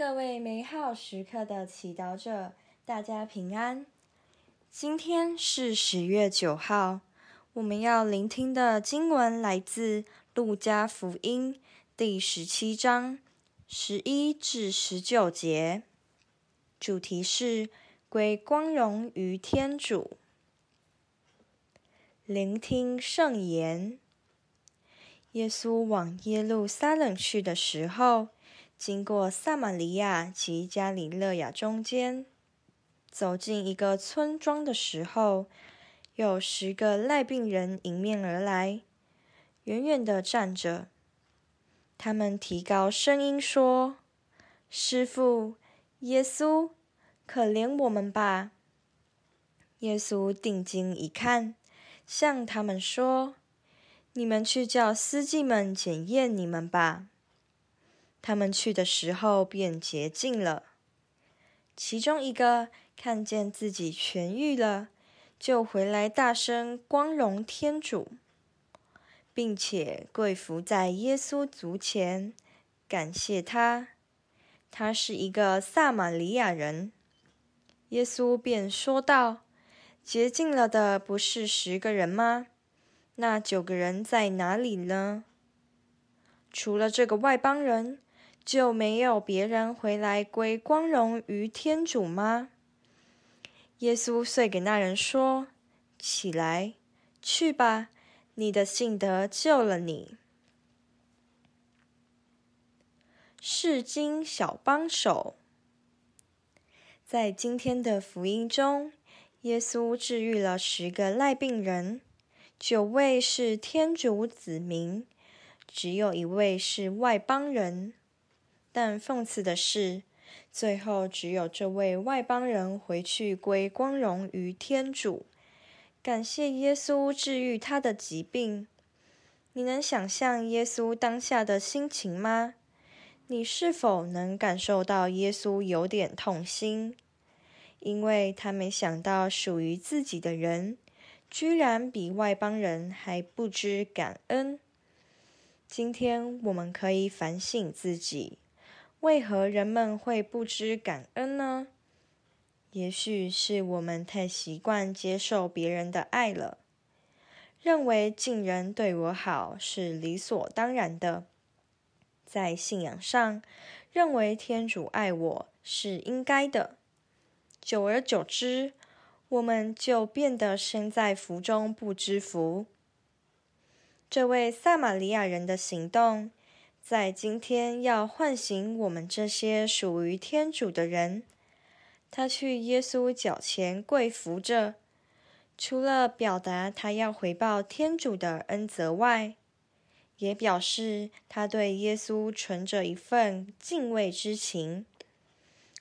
各位美好时刻的祈祷者，大家平安。今天是十月九号，我们要聆听的经文来自《路加福音》第十七章十一至十九节，主题是归光荣于天主。聆听圣言。耶稣往耶路撒冷去的时候。经过撒玛利亚及加里勒亚中间，走进一个村庄的时候，有十个赖病人迎面而来，远远的站着。他们提高声音说：“师傅，耶稣，可怜我们吧！”耶稣定睛一看，向他们说：“你们去叫司机们检验你们吧。”他们去的时候便洁净了。其中一个看见自己痊愈了，就回来大声光荣天主，并且跪伏在耶稣足前，感谢他。他是一个撒玛利亚人。耶稣便说道：“洁净了的不是十个人吗？那九个人在哪里呢？除了这个外邦人。”就没有别人回来归光荣于天主吗？耶稣遂给那人说：“起来，去吧，你的信德救了你。”世经小帮手，在今天的福音中，耶稣治愈了十个赖病人，九位是天主子民，只有一位是外邦人。但讽刺的是，最后只有这位外邦人回去归光荣于天主，感谢耶稣治愈他的疾病。你能想象耶稣当下的心情吗？你是否能感受到耶稣有点痛心，因为他没想到属于自己的人，居然比外邦人还不知感恩。今天我们可以反省自己。为何人们会不知感恩呢？也许是我们太习惯接受别人的爱了，认为近人对我好是理所当然的。在信仰上，认为天主爱我是应该的。久而久之，我们就变得身在福中不知福。这位撒玛利亚人的行动。在今天要唤醒我们这些属于天主的人，他去耶稣脚前跪伏着，除了表达他要回报天主的恩泽外，也表示他对耶稣存着一份敬畏之情。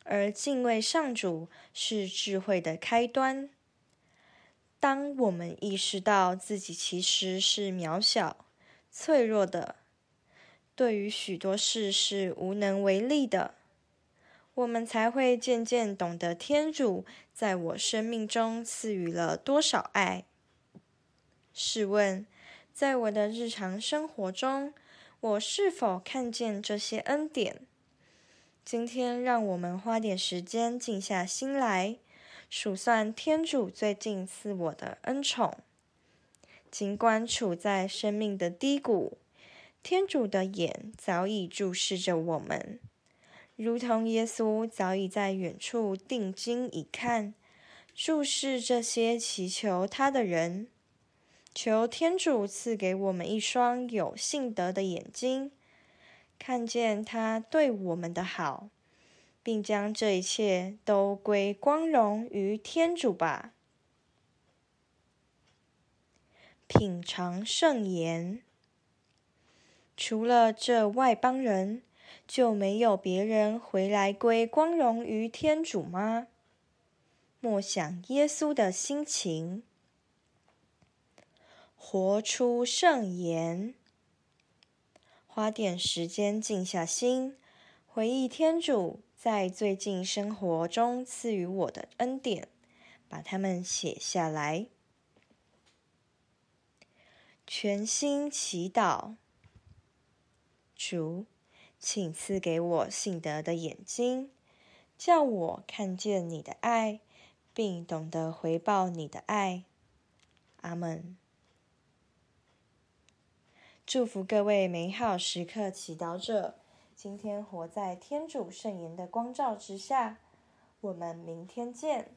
而敬畏上主是智慧的开端。当我们意识到自己其实是渺小、脆弱的。对于许多事是无能为力的，我们才会渐渐懂得天主在我生命中赐予了多少爱。试问，在我的日常生活中，我是否看见这些恩典？今天，让我们花点时间静下心来，数算天主最近赐我的恩宠。尽管处在生命的低谷。天主的眼早已注视着我们，如同耶稣早已在远处定睛一看，注视这些祈求他的人。求天主赐给我们一双有信德的眼睛，看见他对我们的好，并将这一切都归光荣于天主吧。品尝圣言。除了这外邦人，就没有别人回来归光荣于天主吗？默想耶稣的心情，活出圣言，花点时间静下心，回忆天主在最近生活中赐予我的恩典，把它们写下来，全心祈祷。主，请赐给我信德的眼睛，叫我看见你的爱，并懂得回报你的爱。阿门。祝福各位美好时刻祈祷者，今天活在天主圣言的光照之下。我们明天见。